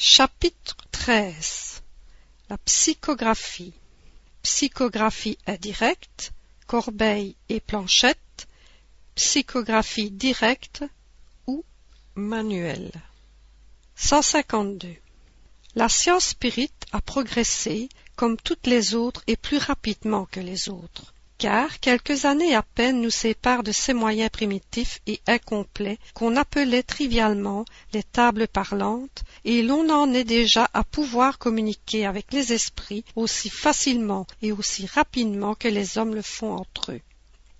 Chapitre 13 La psychographie Psychographie indirecte, corbeille et planchette, psychographie directe ou manuelle. 152. La science spirit a progressé comme toutes les autres et plus rapidement que les autres car quelques années à peine nous séparent de ces moyens primitifs et incomplets qu'on appelait trivialement les tables parlantes, et l'on en est déjà à pouvoir communiquer avec les esprits aussi facilement et aussi rapidement que les hommes le font entre eux.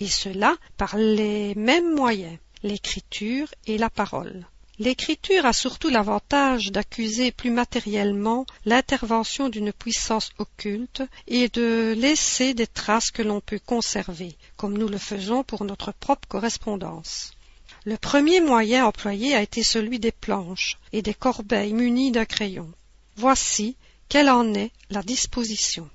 Et cela par les mêmes moyens, l'écriture et la parole. L'écriture a surtout l'avantage d'accuser plus matériellement l'intervention d'une puissance occulte et de laisser des traces que l'on peut conserver, comme nous le faisons pour notre propre correspondance. Le premier moyen employé a été celui des planches et des corbeilles munies d'un crayon. Voici quelle en est la disposition.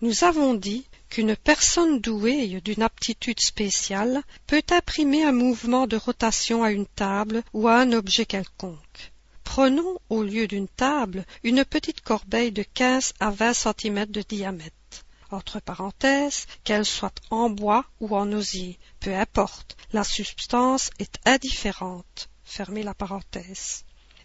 153. Nous avons dit qu'une personne douée d'une aptitude spéciale peut imprimer un mouvement de rotation à une table ou à un objet quelconque. Prenons au lieu d'une table une petite corbeille de quinze à vingt centimètres de diamètre. Entre parenthèses, qu'elle soit en bois ou en osier, peu importe, la substance est indifférente.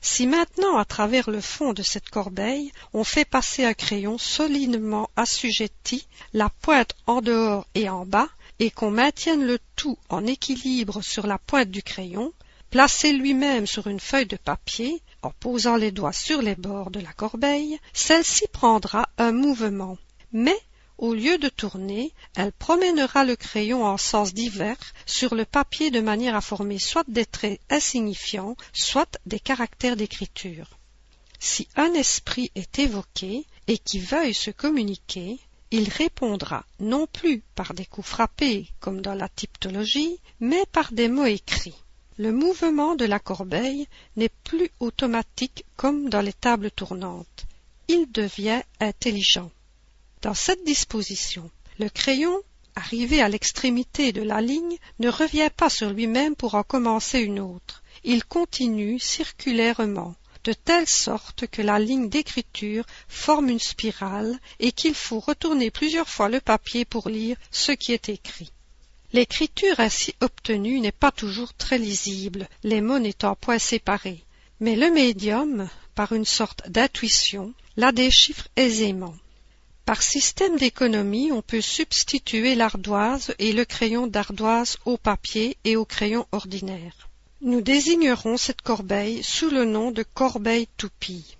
Si maintenant à travers le fond de cette corbeille on fait passer un crayon solidement assujetti, la pointe en dehors et en bas, et qu'on maintienne le tout en équilibre sur la pointe du crayon, placé lui-même sur une feuille de papier, en posant les doigts sur les bords de la corbeille, celle-ci prendra un mouvement, mais au lieu de tourner, elle promènera le crayon en sens divers sur le papier de manière à former soit des traits insignifiants, soit des caractères d'écriture. Si un esprit est évoqué et qui veuille se communiquer, il répondra non plus par des coups frappés comme dans la typologie, mais par des mots écrits. Le mouvement de la corbeille n'est plus automatique comme dans les tables tournantes. Il devient intelligent. Dans cette disposition, le crayon, arrivé à l'extrémité de la ligne, ne revient pas sur lui-même pour en commencer une autre. Il continue circulairement, de telle sorte que la ligne d'écriture forme une spirale et qu'il faut retourner plusieurs fois le papier pour lire ce qui est écrit. L'écriture ainsi obtenue n'est pas toujours très lisible, les mots n'étant point séparés, mais le médium, par une sorte d'intuition, la déchiffre aisément. Par système d'économie, on peut substituer l'ardoise et le crayon d'ardoise au papier et au crayon ordinaire. Nous désignerons cette corbeille sous le nom de corbeille toupie.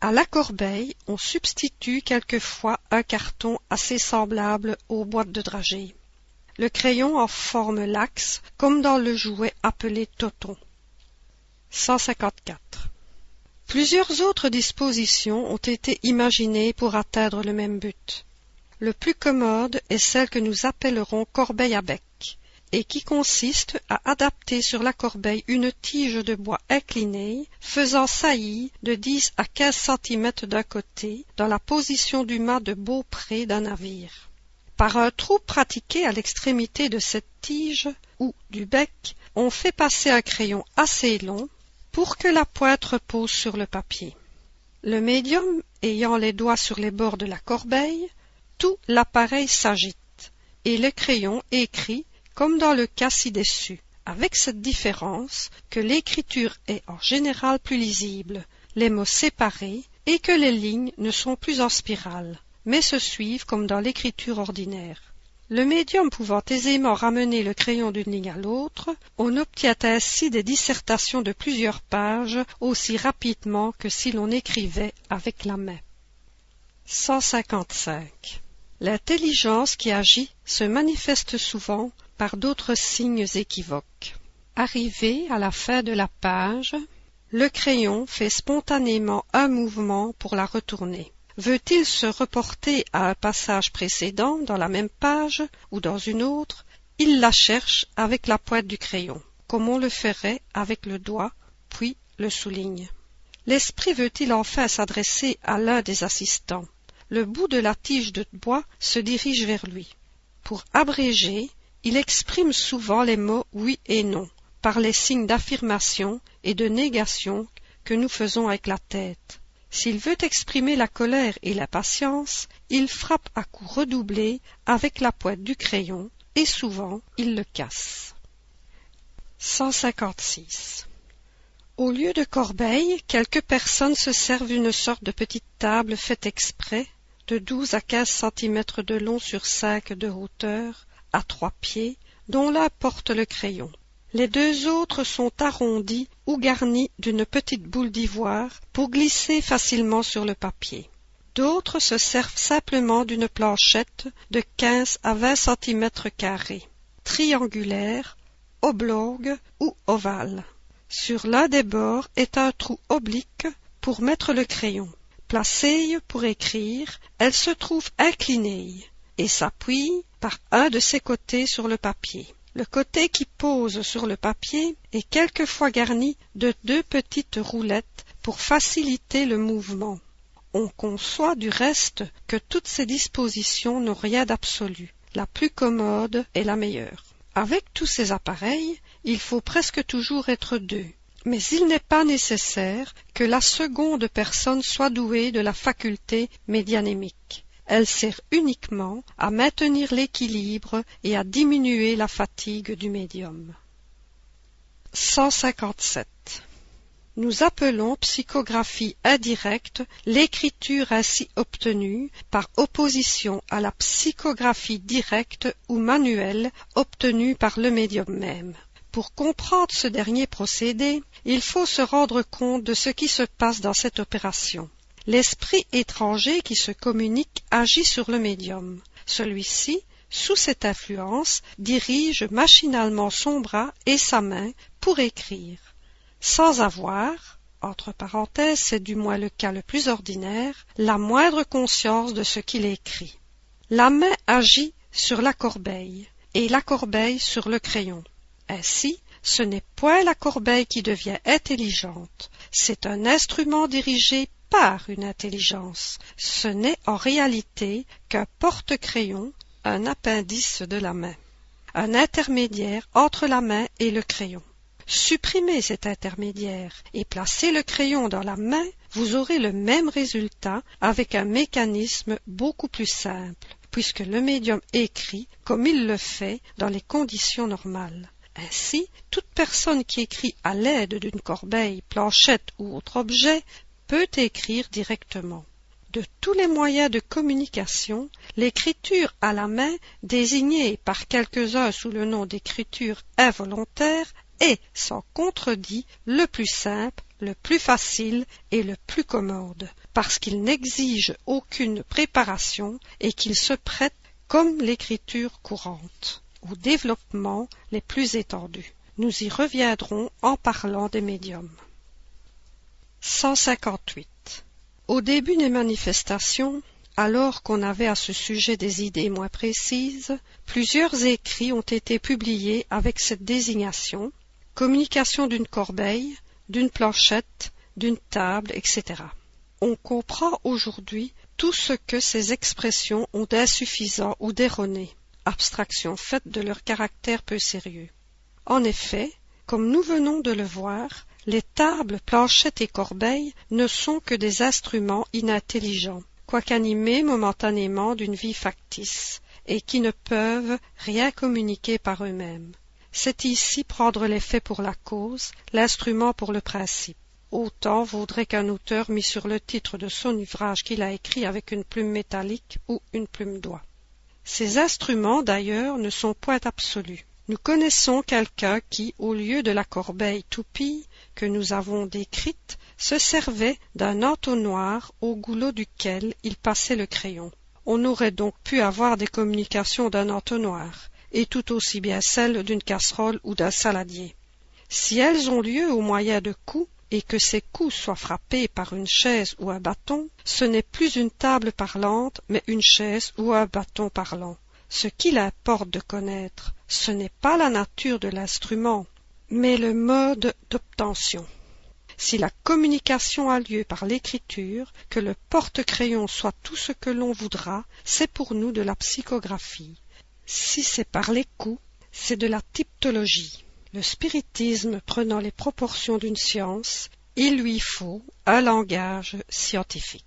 À la corbeille, on substitue quelquefois un carton assez semblable aux boîtes de dragées. Le crayon en forme l'axe, comme dans le jouet appelé toton. 154. Plusieurs autres dispositions ont été imaginées pour atteindre le même but. Le plus commode est celle que nous appellerons corbeille à bec, et qui consiste à adapter sur la corbeille une tige de bois inclinée, faisant saillie de dix à quinze centimètres d'un côté, dans la position du mât de beaupré d'un navire. Par un trou pratiqué à l'extrémité de cette tige ou du bec, on fait passer un crayon assez long, pour que la pointe repose sur le papier. Le médium ayant les doigts sur les bords de la corbeille, tout l'appareil s'agite, et le crayon écrit comme dans le cas ci-dessus, avec cette différence que l'écriture est en général plus lisible, les mots séparés, et que les lignes ne sont plus en spirale, mais se suivent comme dans l'écriture ordinaire. Le médium pouvant aisément ramener le crayon d'une ligne à l'autre, on obtient ainsi des dissertations de plusieurs pages aussi rapidement que si l'on écrivait avec la main. 155. L'intelligence qui agit se manifeste souvent par d'autres signes équivoques. Arrivé à la fin de la page, le crayon fait spontanément un mouvement pour la retourner. Veut-il se reporter à un passage précédent dans la même page ou dans une autre, il la cherche avec la pointe du crayon, comme on le ferait avec le doigt, puis le souligne. L'esprit veut-il enfin s'adresser à l'un des assistants? Le bout de la tige de bois se dirige vers lui. Pour abréger, il exprime souvent les mots oui et non, par les signes d'affirmation et de négation que nous faisons avec la tête. S'il veut exprimer la colère et l'impatience, il frappe à coups redoublés avec la pointe du crayon et souvent il le casse. 156. Au lieu de corbeille, quelques personnes se servent d'une sorte de petite table faite exprès, de douze à quinze centimètres de long sur cinq de hauteur, à trois pieds, dont l'un porte le crayon. Les deux autres sont arrondis ou garnis d'une petite boule d'ivoire pour glisser facilement sur le papier. D'autres se servent simplement d'une planchette de quinze à vingt centimètres carrés, triangulaire, oblongue ou ovale. Sur l'un des bords est un trou oblique pour mettre le crayon. Placée pour écrire, elle se trouve inclinée et s'appuie par un de ses côtés sur le papier. Le côté qui pose sur le papier est quelquefois garni de deux petites roulettes pour faciliter le mouvement. On conçoit du reste que toutes ces dispositions n'ont rien d'absolu. La plus commode est la meilleure. Avec tous ces appareils, il faut presque toujours être deux. Mais il n'est pas nécessaire que la seconde personne soit douée de la faculté médianémique elle sert uniquement à maintenir l'équilibre et à diminuer la fatigue du médium. 157. Nous appelons psychographie indirecte l'écriture ainsi obtenue par opposition à la psychographie directe ou manuelle obtenue par le médium même. Pour comprendre ce dernier procédé, il faut se rendre compte de ce qui se passe dans cette opération. L'esprit étranger qui se communique agit sur le médium. Celui-ci, sous cette influence, dirige machinalement son bras et sa main pour écrire, sans avoir, entre parenthèses, c'est du moins le cas le plus ordinaire, la moindre conscience de ce qu'il écrit. La main agit sur la corbeille et la corbeille sur le crayon. Ainsi, ce n'est point la corbeille qui devient intelligente, c'est un instrument dirigé par une intelligence. Ce n'est en réalité qu'un porte-crayon, un appendice de la main, un intermédiaire entre la main et le crayon. Supprimez cet intermédiaire et placez le crayon dans la main, vous aurez le même résultat avec un mécanisme beaucoup plus simple, puisque le médium écrit comme il le fait dans les conditions normales. Ainsi, toute personne qui écrit à l'aide d'une corbeille, planchette ou autre objet peut écrire directement. De tous les moyens de communication, l'écriture à la main, désignée par quelques-uns sous le nom d'écriture involontaire, est, sans contredit, le plus simple, le plus facile et le plus commode, parce qu'il n'exige aucune préparation et qu'il se prête, comme l'écriture courante, aux développements les plus étendus. Nous y reviendrons en parlant des médiums. 158. Au début des manifestations, alors qu'on avait à ce sujet des idées moins précises, plusieurs écrits ont été publiés avec cette désignation communication d'une corbeille, d'une planchette, d'une table, etc. On comprend aujourd'hui tout ce que ces expressions ont d'insuffisant ou d'erroné, abstraction faite de leur caractère peu sérieux. En effet, comme nous venons de le voir, les tables, planchettes et corbeilles ne sont que des instruments inintelligents, quoiqu'animés momentanément d'une vie factice, et qui ne peuvent rien communiquer par eux-mêmes. C'est ici prendre l'effet pour la cause, l'instrument pour le principe. Autant vaudrait qu'un auteur mit sur le titre de son ouvrage qu'il a écrit avec une plume métallique ou une plume d'oie. Ces instruments, d'ailleurs, ne sont point absolus. Nous connaissons quelqu'un qui, au lieu de la corbeille toupie que nous avons décrite, se servait d'un entonnoir au goulot duquel il passait le crayon. On aurait donc pu avoir des communications d'un entonnoir, et tout aussi bien celles d'une casserole ou d'un saladier. Si elles ont lieu au moyen de coups, et que ces coups soient frappés par une chaise ou un bâton, ce n'est plus une table parlante, mais une chaise ou un bâton parlant. Ce qu'il importe de connaître, ce n'est pas la nature de l'instrument, mais le mode d'obtention. Si la communication a lieu par l'écriture, que le porte-crayon soit tout ce que l'on voudra, c'est pour nous de la psychographie. Si c'est par les c'est de la typtologie. Le spiritisme prenant les proportions d'une science, il lui faut un langage scientifique.